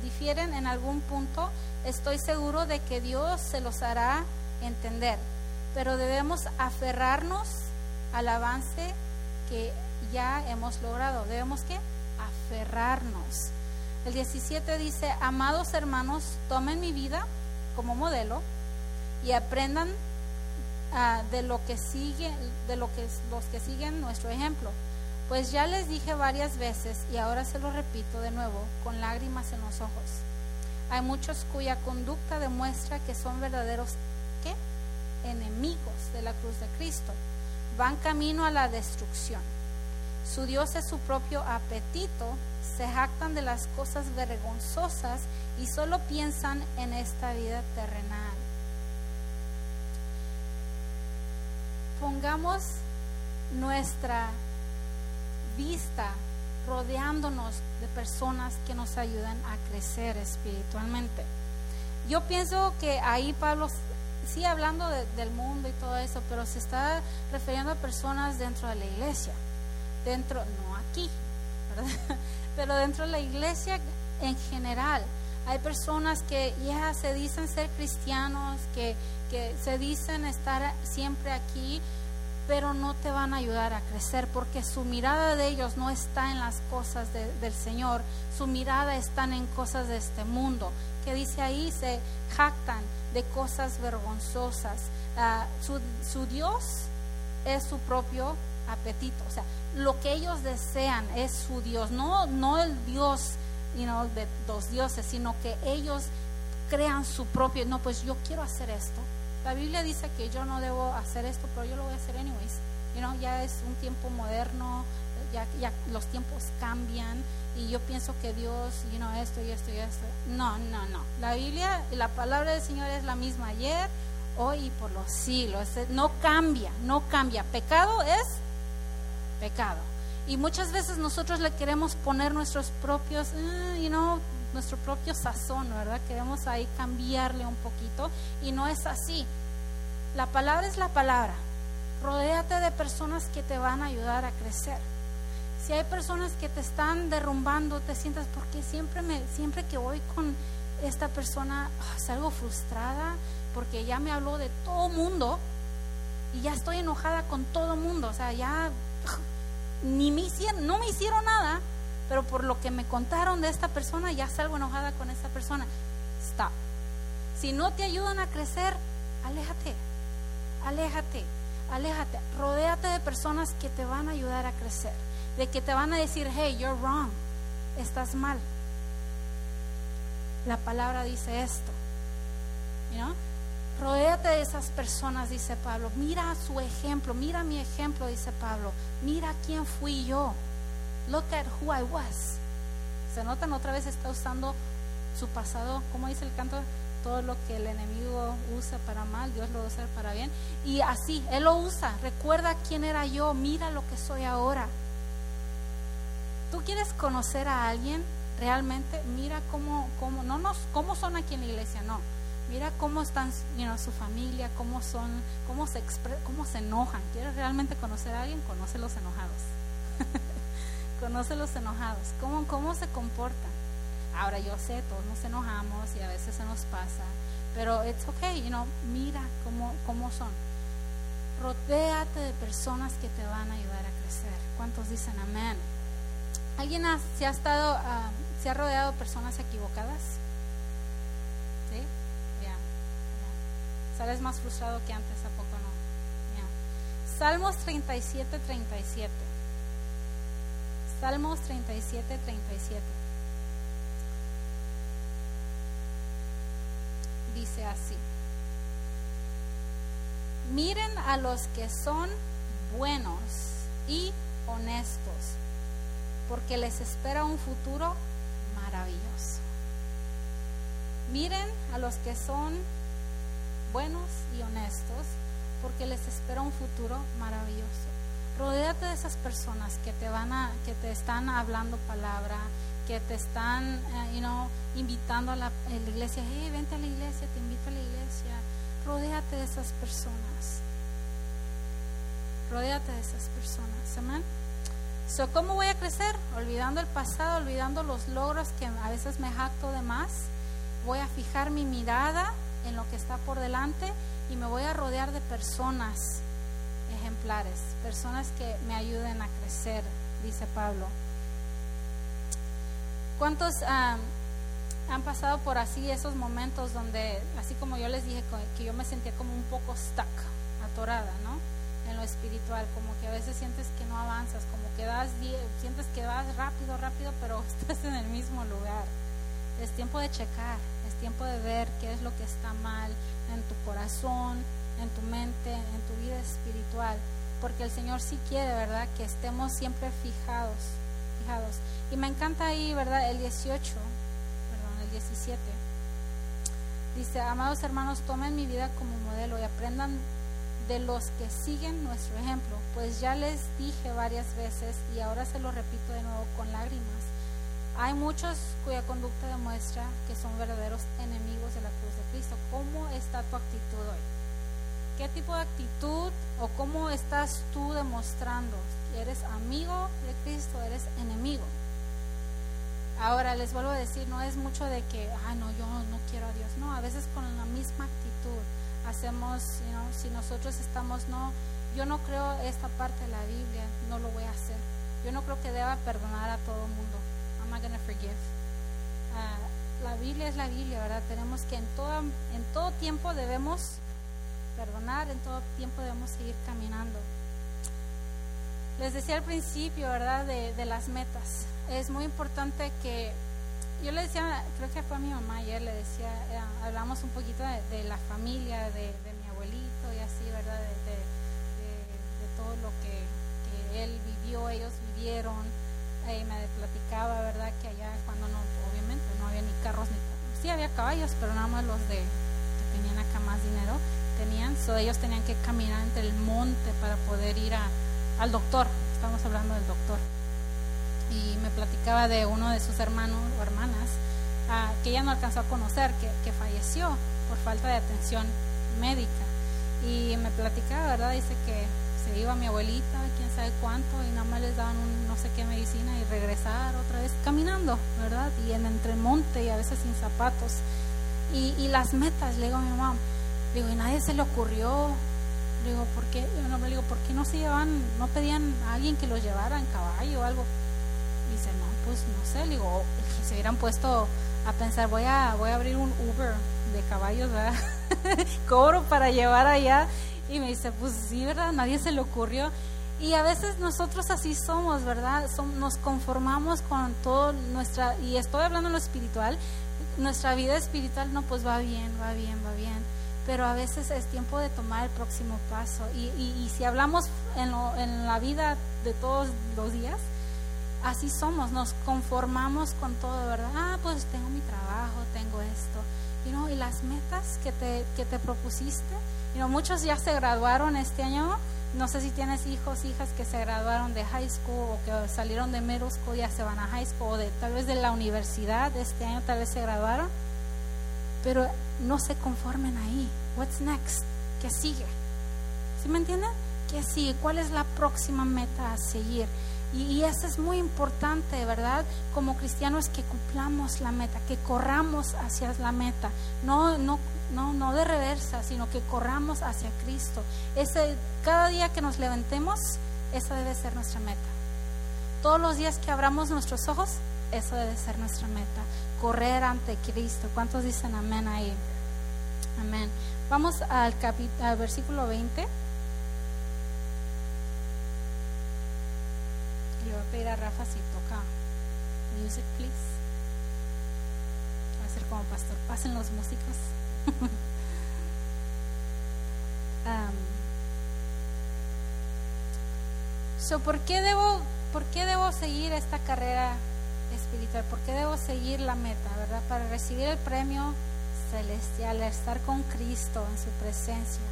difieren en algún punto, estoy seguro de que Dios se los hará entender. Pero debemos aferrarnos al avance que ya hemos logrado. Debemos que aferrarnos. El 17 dice, amados hermanos, tomen mi vida como modelo y aprendan ah, de lo que sigue, de lo que los que siguen nuestro ejemplo pues ya les dije varias veces y ahora se lo repito de nuevo con lágrimas en los ojos. Hay muchos cuya conducta demuestra que son verdaderos enemigos de la cruz de Cristo. Van camino a la destrucción. Su Dios es su propio apetito, se jactan de las cosas vergonzosas y solo piensan en esta vida terrenal. Pongamos nuestra vista rodeándonos de personas que nos ayudan a crecer espiritualmente. Yo pienso que ahí Pablo sigue hablando del mundo y todo eso, pero se está refiriendo a personas dentro de la iglesia, dentro, no aquí, pero dentro de la iglesia en general hay personas que ya se dicen ser cristianos, que, que se dicen estar siempre aquí, pero no te van a ayudar a crecer porque su mirada de ellos no está en las cosas de- del Señor, su mirada está en cosas de este mundo, que dice ahí, se jactan de cosas vergonzosas. Ah, su, su Dios es su propio apetito, o sea, lo que ellos desean es su Dios, no, no el Dios you know, de los dioses, sino que ellos crean su propio, no, pues yo quiero hacer esto. La Biblia dice que yo no debo hacer esto, pero yo lo voy a hacer anyways. You know, ya es un tiempo moderno, ya, ya los tiempos cambian y yo pienso que Dios, you know, esto y esto y esto. No, no, no. La Biblia la palabra del Señor es la misma ayer, hoy y por los siglos. No cambia, no cambia. Pecado es pecado. Y muchas veces nosotros le queremos poner nuestros propios, eh, you know, nuestro propio sazón, ¿verdad? Queremos ahí cambiarle un poquito y no es así. La palabra es la palabra. Rodéate de personas que te van a ayudar a crecer. Si hay personas que te están derrumbando, te sientas porque siempre me siempre que voy con esta persona ah, salgo frustrada porque ya me habló de todo mundo y ya estoy enojada con todo mundo, o sea, ya ni me hicieron, no me hicieron nada, pero por lo que me contaron de esta persona, ya salgo enojada con esta persona. Stop. Si no te ayudan a crecer, aléjate, aléjate, aléjate. Rodéate de personas que te van a ayudar a crecer, de que te van a decir, hey, you're wrong, estás mal. La palabra dice esto. You? Rodéate de esas personas, dice Pablo. Mira su ejemplo, mira mi ejemplo, dice Pablo. Mira quién fui yo. Look at who I was. Se notan otra vez está usando su pasado, como dice el canto, todo lo que el enemigo usa para mal, Dios lo usa para bien. Y así, Él lo usa. Recuerda quién era yo, mira lo que soy ahora. ¿Tú quieres conocer a alguien realmente? Mira cómo, cómo, no nos, cómo son aquí en la iglesia, no mira cómo están you know, su familia, cómo son, cómo se expre cómo se enojan. ¿Quieres realmente conocer a alguien? Conoce los enojados. Conoce los enojados, cómo, cómo se comportan. Ahora yo sé, todos nos enojamos y a veces se nos pasa, pero it's okay, you know, mira cómo, cómo son. Rodéate de personas que te van a ayudar a crecer. ¿Cuántos dicen amén? ¿Alguien ha, se ha estado, uh, ha rodeado de personas equivocadas? ¿Sí? Sales más frustrado que antes, ¿a poco no? Yeah. Salmos 37, 37. Salmos 37, 37. Dice así. Miren a los que son buenos y honestos, porque les espera un futuro maravilloso. Miren a los que son buenos y honestos, porque les espera un futuro maravilloso. Rodéate de esas personas que te van a, que te están hablando palabra, que te están, uh, you know, invitando a la, iglesia. Hey, vente a la iglesia, te invito a la iglesia. Rodéate de esas personas. Rodéate de esas personas. So, ¿Cómo voy a crecer? Olvidando el pasado, olvidando los logros que a veces me jacto de más. Voy a fijar mi mirada en lo que está por delante y me voy a rodear de personas personas que me ayuden a crecer, dice Pablo. ¿Cuántos um, han pasado por así esos momentos donde, así como yo les dije, que yo me sentía como un poco stuck, atorada, ¿no? En lo espiritual, como que a veces sientes que no avanzas, como que das, sientes que vas rápido, rápido, pero estás en el mismo lugar. Es tiempo de checar, es tiempo de ver qué es lo que está mal en tu corazón, en tu mente, en tu vida espiritual, porque el Señor sí quiere, ¿verdad? Que estemos siempre fijados, fijados. Y me encanta ahí, ¿verdad? El 18, perdón, el 17. Dice, amados hermanos, tomen mi vida como modelo y aprendan de los que siguen nuestro ejemplo, pues ya les dije varias veces y ahora se lo repito de nuevo con lágrimas. Hay muchos cuya conducta demuestra que son verdaderos enemigos de la cruz de Cristo. ¿Cómo está tu actitud hoy? ¿Qué tipo de actitud o cómo estás tú demostrando? ¿Eres amigo de Cristo? ¿Eres enemigo? Ahora les vuelvo a decir, no es mucho de que, ah, no, yo no quiero a Dios. No, a veces con la misma actitud hacemos, you know, si nosotros estamos, no, yo no creo esta parte de la Biblia, no lo voy a hacer. Yo no creo que deba perdonar a todo el mundo. I'm not gonna forgive. Ah, la Biblia es la Biblia, ¿verdad? Tenemos que en todo, en todo tiempo debemos perdonar, en todo tiempo debemos seguir caminando. Les decía al principio, ¿verdad? De, de las metas. Es muy importante que yo le decía, creo que fue a mi mamá ayer, le decía, eh, hablamos un poquito de, la familia, de, mi abuelito y así, ¿verdad? De, todo lo que, él vivió, ellos vivieron. Y me platicaba, ¿verdad? Que allá cuando no, obviamente no había ni carros ni sí había caballos, pero nada más los de que tenían acá más dinero tenían, so ellos tenían que caminar entre el monte para poder ir a, al doctor. Estamos hablando del doctor y me platicaba de uno de sus hermanos o hermanas uh, que ella no alcanzó a conocer, que, que, falleció por falta de atención médica. Y me platicaba, ¿verdad? Dice que se iba mi abuelita, quién sabe cuánto, y nada más les daban un no sé qué medicina y regresar otra vez caminando, ¿verdad? Y en entre monte y a veces sin zapatos. Y, y las metas, le digo a mi mamá, digo, y nadie se le ocurrió digo, ¿por qué? No, le digo, ¿por qué no se llevan, no pedían a alguien que los llevara en caballo o algo? dice, no, pues no sé, digo, si se hubieran puesto a pensar, voy a, voy a abrir un Uber de caballos, ¿verdad? Cobro para llevar allá. Y me dice, pues sí, ¿verdad? Nadie se le ocurrió. Y a veces nosotros así somos, ¿verdad? nos conformamos con todo nuestra, y estoy hablando en lo espiritual, nuestra vida espiritual no, pues va bien, va bien, va bien. Pero a veces es tiempo de tomar el próximo paso. Y, y, y si hablamos en, lo, en la vida de todos los días, así somos, nos conformamos con todo, ¿verdad? Ah, pues tengo mi trabajo, tengo esto. You know, y las metas que te, que te propusiste, you know, muchos ya se graduaron este año. No sé si tienes hijos, hijas que se graduaron de high school o que salieron de middle school, ya se van a high school o de, tal vez de la universidad este año, tal vez se graduaron. Pero no se conformen ahí. What's next? ¿Qué sigue? ¿Sí me entienden? ¿Qué sigue? ¿Cuál es la próxima meta a seguir? Y, eso es muy importante, ¿verdad? Como cristianos que cumplamos la meta, que corramos hacia la meta, no, no, no, no de reversa, sino que corramos hacia Cristo. Cada día que nos levantemos, esa debe ser nuestra meta. Todos los días que abramos nuestros ojos, eso debe ser nuestra meta. Correr ante Cristo. ¿Cuántos dicen amén ahí? Amén. Vamos al, al versículo 20. voy a pedir a Rafa si toca music, please. Va a ser como pastor. Pasen los músicos. so, ¿por qué debo, por qué debo seguir esta carrera espiritual? ¿Por qué debo seguir la meta, verdad? Para recibir el premio celestial, estar con Cristo en su presencia.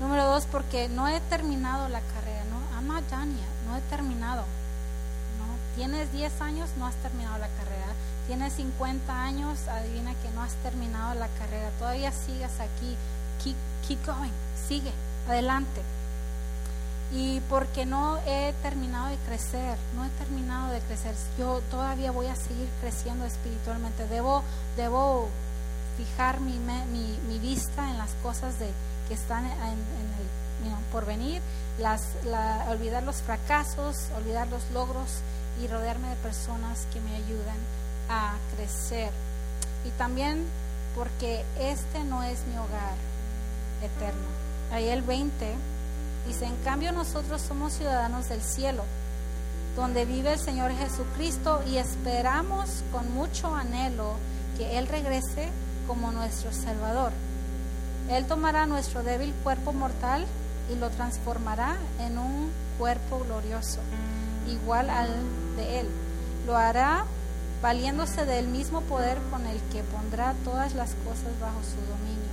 Número dos, porque no he terminado la carrera, ¿no? I'm no he terminado. ¿no? Tienes 10 años, no has terminado la carrera. Tienes 50 años, adivina que no has terminado la carrera. Todavía sigues aquí. Keep going, sigue, adelante. Y porque no he terminado de crecer, no he terminado de crecer, yo todavía voy a seguir creciendo espiritualmente. Debo, debo fijar mi, mi, mi vista en las cosas de, que están en, en el por venir las, olvidar los fracasos, olvidar los logros y rodearme de personas que me ayuden a crecer. Y también porque este no es mi hogar eterno. Ahí el 20 dice, en cambio nosotros somos ciudadanos del cielo, donde vive el Señor Jesucristo y esperamos con mucho anhelo que Él regrese como nuestro Salvador. Él tomará nuestro débil cuerpo mortal y lo transformará en un cuerpo glorioso, igual al de Él. Lo hará valiéndose del mismo poder con el que pondrá todas las cosas bajo su dominio.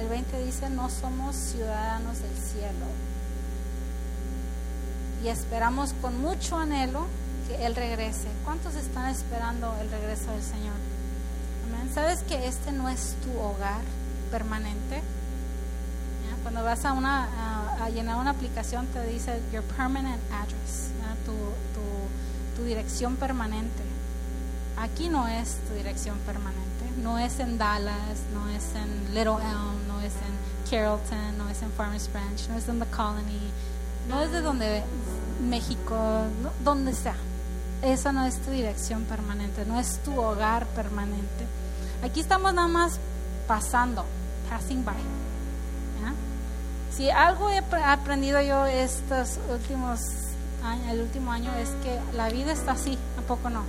El 20 dice, no somos ciudadanos del cielo. Y esperamos con mucho anhelo que Él regrese. ¿Cuántos están esperando el regreso del Señor? ¿Sabes que este no es tu hogar permanente? Cuando vas a, una, a, llenar una aplicación te dice your permanent address, tu, tu, dirección permanente. aquí no es tu dirección permanente, no es en Dallas, no es en Little Elm, no es en Carrollton, no es en Farmers Branch, no es en The Colony, no es de donde México, no- donde sea. Esa no es tu dirección permanente, no es tu hogar permanente. Aquí estamos nada más pasando, passing by. Si algo he apre- aprendido yo estos últimos años, el último año es que la vida está así, ¿a poco no?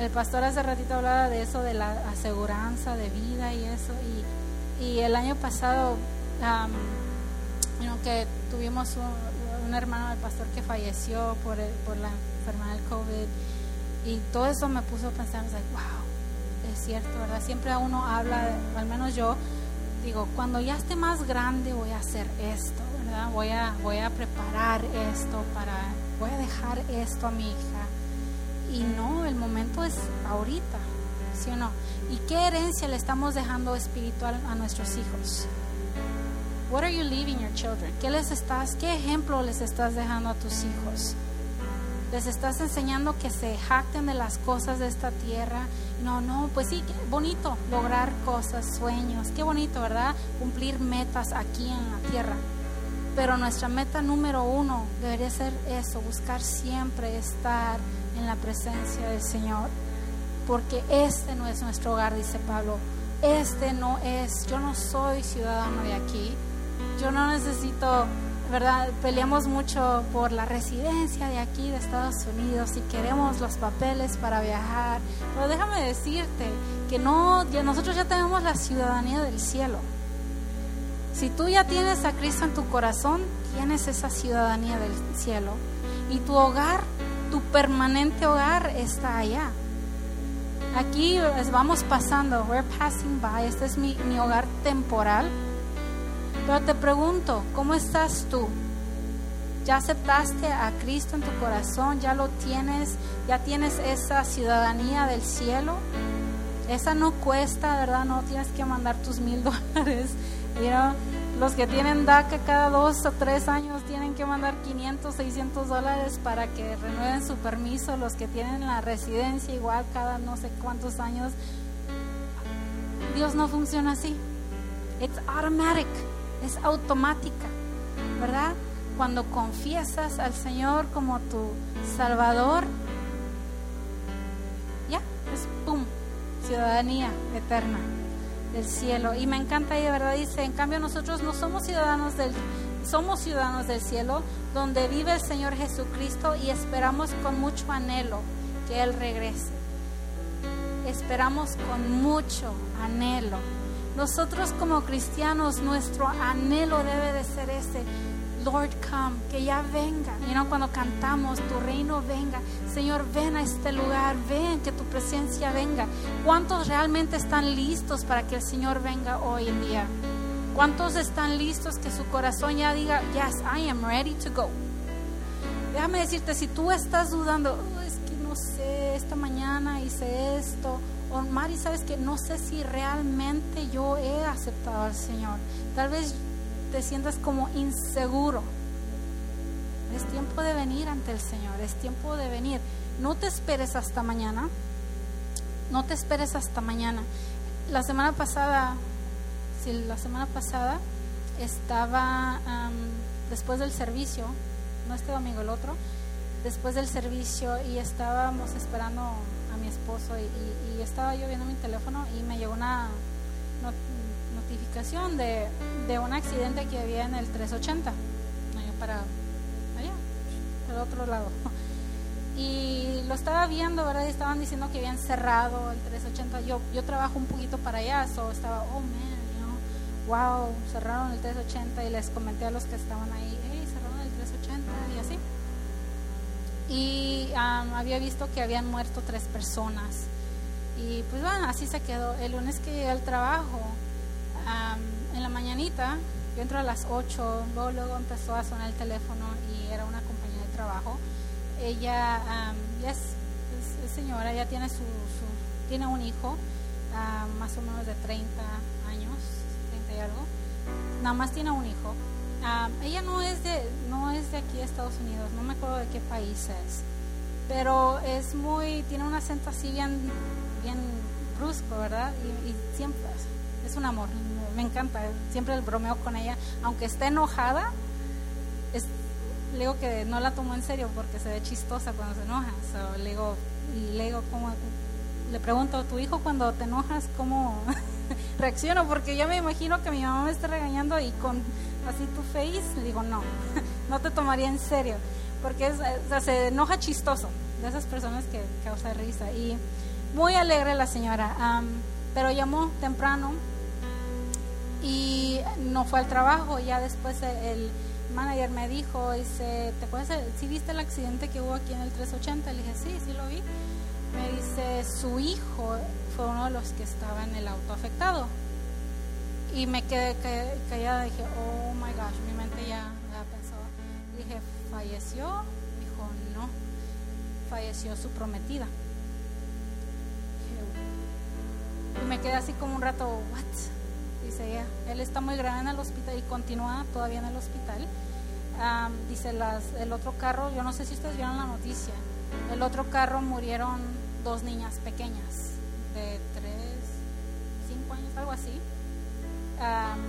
El pastor hace ratito hablaba de eso, de la aseguranza de vida y eso. Y, y el año pasado, que tuvimos un, hermano del pastor que falleció por, la enfermedad del COVID. Y todo eso me puso a pensar, wow, es cierto, ¿verdad? Siempre uno habla, al menos yo, digo, cuando ya esté más grande voy a hacer esto, ¿verdad? Voy a, voy a preparar esto para, voy a dejar esto a mi hija. Y no, el momento es ahorita, ¿sí o no? ¿Y qué herencia le estamos dejando espiritual a nuestros hijos? What are you leaving your children? ¿Qué les estás, qué ejemplo les estás dejando a tus hijos? Les estás enseñando que se jacten de las cosas de esta tierra. No, no, pues sí, qué bonito lograr cosas, sueños, qué bonito, ¿verdad? Cumplir metas aquí en la tierra. Pero nuestra meta número uno debería ser eso, buscar siempre estar en la presencia del Señor. Porque este no es nuestro hogar, dice Pablo. Este no es, yo no soy ciudadano de aquí. Yo no necesito, ¿verdad? Peleamos mucho por la residencia de aquí, de Estados Unidos, y queremos los papeles para viajar. Pero déjame decirte que no, nosotros ya tenemos la ciudadanía del cielo. Si tú ya tienes a Cristo en tu corazón, tienes esa ciudadanía del cielo. Y tu hogar, tu permanente hogar está allá. Aquí vamos pasando, we're passing by. Este es mi, mi hogar temporal. Pero te pregunto, ¿cómo estás tú? ¿Ya aceptaste a Cristo en tu corazón? ¿Ya lo tienes? ¿Ya tienes esa ciudadanía del cielo? Esa no cuesta, ¿verdad? No tienes que mandar tus mil dólares. You Los que tienen DACA cada dos o tres años tienen que mandar 500, 600 dólares para que renueven su permiso. Los que tienen la residencia igual cada no sé cuántos años. Dios no funciona así. It's automatic, es automática, ¿verdad? Cuando confiesas al Señor como tu Salvador, ya, es pum, ciudadanía eterna del cielo. Y me encanta ahí, de verdad, dice, en cambio nosotros no somos ciudadanos del somos ciudadanos del cielo, donde vive el Señor Jesucristo y esperamos con mucho anhelo que Él regrese. Esperamos con mucho anhelo. Nosotros como cristianos, nuestro anhelo debe de ser ese. Lord, come, que ya venga. Y no cuando cantamos, tu reino venga. Señor, ven a este lugar, ven, que tu presencia venga. ¿Cuántos realmente están listos para que el Señor venga hoy en día? ¿Cuántos están listos que su corazón ya diga, yes, I am ready to go? Déjame decirte, si tú estás dudando, "Oh, es que no sé, esta mañana hice esto, o Mari, sabes que no sé si realmente yo he aceptado al Señor. Tal vez te sientas como inseguro. Es tiempo de venir ante el Señor, es tiempo de venir. No te esperes hasta mañana, no te esperes hasta mañana. La semana pasada, sí, la semana pasada estaba después del servicio, no este domingo, el otro, después del servicio y estábamos esperando a mi esposo y, estaba yo viendo mi teléfono y me llegó una notificación de, de un accidente que había en el 380, allá para allá, al otro lado. Y lo estaba viendo, ¿verdad? Y estaban diciendo que habían cerrado el 380. Yo, yo trabajo un poquito para allá, so estaba, oh man, you know, wow, cerraron el 380 y les comenté a los que estaban ahí, hey, cerraron el 380 y así. Y um, había visto que habían muerto tres personas. Y pues bueno, así se quedó. El lunes que llegué al trabajo, um, en la mañanita, yo entro a las 8, luego, luego empezó a sonar el teléfono y era una compañía de trabajo. Ella um, ya es, es- es señora, ya tiene su, su- tiene un hijo, ah, más o menos de 30 años, 30 y algo. Nada más tiene un hijo. Ella no es de no es de aquí de Estados Unidos, no me acuerdo de qué país es. pero es muy, tiene un acento así bien, bien brusco, ¿verdad? Y, y siempre es un amor, me encanta, siempre el bromeo con ella, aunque esté enojada, es, le digo que no la tomo en serio porque se ve chistosa cuando se enoja, so, le digo, le digo como, le pregunto, ¿tu hijo cuando te enojas cómo reacciona? Porque yo me imagino que mi mamá me esté regañando y con así tu face, le digo, no, no te tomaría en serio, porque es, o sea, se enoja chistoso, de esas personas que causa risa. Y muy alegre la señora, am, pero llamó temprano y no fue al trabajo. Ya después e- el manager me dijo, dice, ¿te acuerdas? ¿Sí viste el accidente que hubo aquí en el 380? Le dije, sí, sí lo vi. Me dice, su hijo fue uno de los que estaba en el auto afectado. Y me quedé ca- callada, dije, oh my gosh, mi mente ya, ya pensó. Dije, ¿falleció? Dijo, no, falleció su prometida. Y me quedé así como un rato, what? Él está muy grave en el hospital y continúa todavía en el hospital. Am, dice, las, el otro carro, yo no sé si ustedes vieron la noticia, el otro carro murieron dos niñas pequeñas, de tres, cinco años, algo así. Am,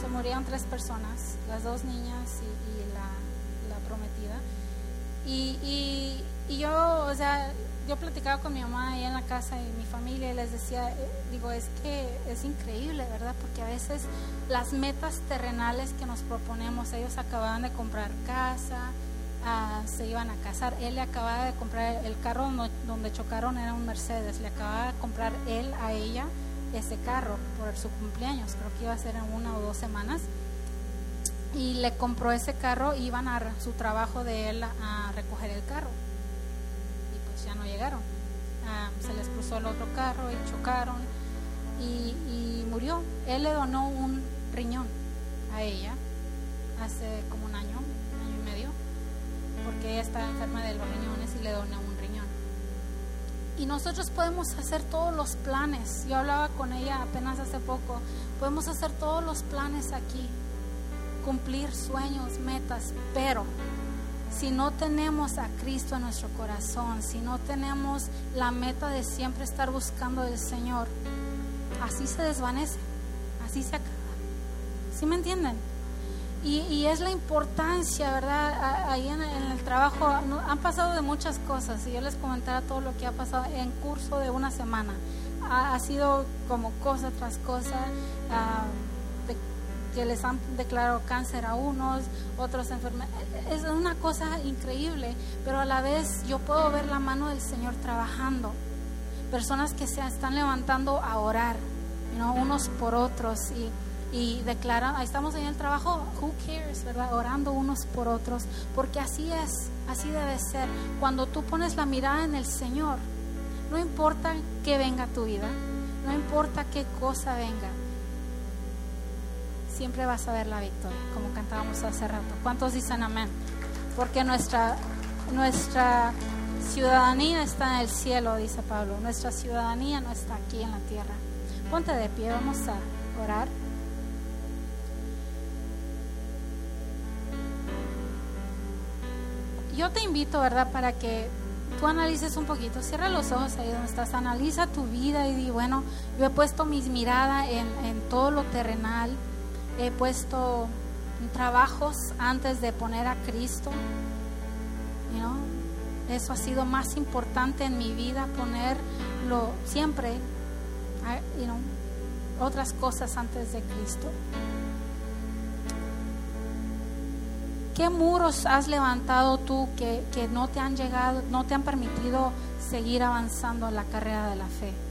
se murieron tres personas, las dos niñas y, y la, la prometida. Y, y, y yo, o sea, yo platicaba con mi mamá ahí en la casa y mi familia y les decía, eh, digo, es que es increíble, ¿verdad? Porque a veces las metas terrenales que nos proponemos, ellos acababan de comprar casa, ah, se iban a casar, él le acababa de comprar el carro donde, chocaron era un Mercedes, le acababa de comprar él a ella ese carro por su cumpleaños, creo que iba a ser en una o dos semanas y le compró ese carro iban a su trabajo de él a, recoger el carro ya no llegaron. Se les cruzó el otro carro y chocaron y, y murió. Él le donó un riñón a ella hace como un año un año y medio porque ella estaba enferma de los riñones y le donó un riñón. Y nosotros podemos hacer todos los planes. Yo hablaba con ella apenas hace poco. Podemos hacer todos los planes aquí cumplir sueños, metas, pero si no tenemos a Cristo en nuestro corazón, si no tenemos la meta de siempre estar buscando al Señor, así se desvanece, así se acaba. ¿Sí me entienden? Y, y es la importancia, ¿verdad? Ahí en, en el trabajo han pasado de muchas cosas. Si yo les comentara todo lo que ha pasado en curso de una semana, ha, ha sido como cosa tras cosa. de- que les han declarado cáncer a unos, otros enfermedades. Es una cosa increíble, pero a la vez yo puedo ver la mano del Señor trabajando. Personas que se están levantando a orar, know, unos por otros y, y declaran, ahí estamos en el trabajo, who cares, ¿verdad? Orando unos por otros, porque así es, así debe ser. Cuando tú pones la mirada en el Señor, no importa que venga tu vida, no importa qué cosa venga, siempre vas a ver la victoria, como cantábamos hace rato. ¿Cuántos dicen amén? Porque nuestra, nuestra ciudadanía está en el cielo, dice Pablo. Nuestra ciudadanía no está aquí en la tierra. Ponte de pie, vamos a orar. Yo te invito, ¿verdad?, para que tú analices un poquito, cierra los ojos ahí donde estás, analiza tu vida y di, bueno, yo he puesto mis miradas en, en todo lo terrenal, he puesto trabajos antes de poner a Cristo, eso ha sido más importante en mi vida, ponerlo siempre, otras cosas antes de Cristo. ¿Qué muros has levantado tú que, que no te han llegado, no te han permitido seguir avanzando en la carrera de la fe?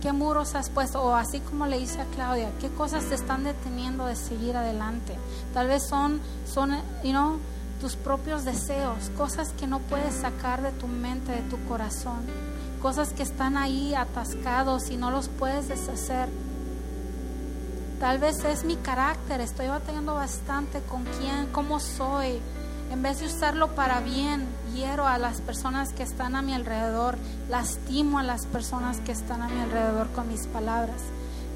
¿Qué muros has puesto? O así como le hice a Claudia, ¿qué cosas te están deteniendo de seguir adelante? Tal vez son, son tus propios deseos, cosas que no puedes sacar de tu mente, de tu corazón, cosas que están ahí atascados y no los puedes deshacer. Tal vez es mi carácter, estoy batallando bastante con quién, cómo soy. En vez de usarlo para bien, hiero a las personas que están a mi alrededor, lastimo a las personas que están a mi alrededor con mis palabras.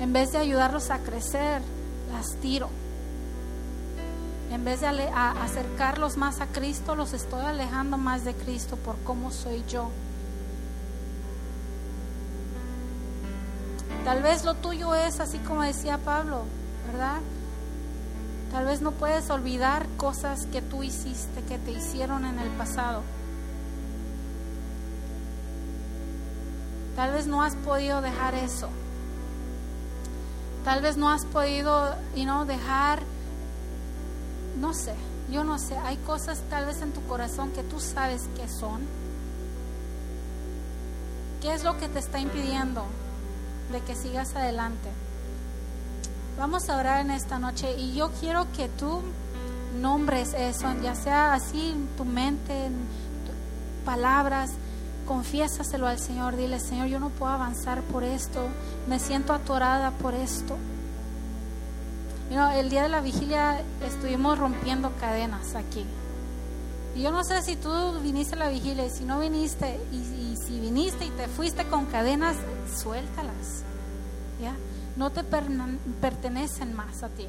En vez de ayudarlos a crecer, las tiro. En vez de acercarlos más a Cristo, los estoy alejando más de Cristo por cómo soy yo. Tal vez lo tuyo es así como decía Pablo, ¿verdad? Tal vez no puedes olvidar cosas que tú hiciste, que te hicieron en el pasado. Tal vez no has podido dejar eso. Tal vez no has podido, you know, dejar, no sé, yo no sé, hay cosas tal vez en tu corazón que tú sabes que son. ¿Qué es lo que te está impidiendo de que sigas adelante? Vamos a orar en esta noche y yo quiero que tú nombres eso, ya sea así en tu mente, en palabras, confiésaselo al Señor, dile, Señor, yo no puedo avanzar por esto, me siento atorada por esto. You know, el día de la vigilia estuvimos rompiendo cadenas aquí. Y yo no sé si tú viniste a la vigilia y si no viniste, y, y si viniste y te fuiste con cadenas, suéltalas. ¿ya? No te pertenecen más a ti.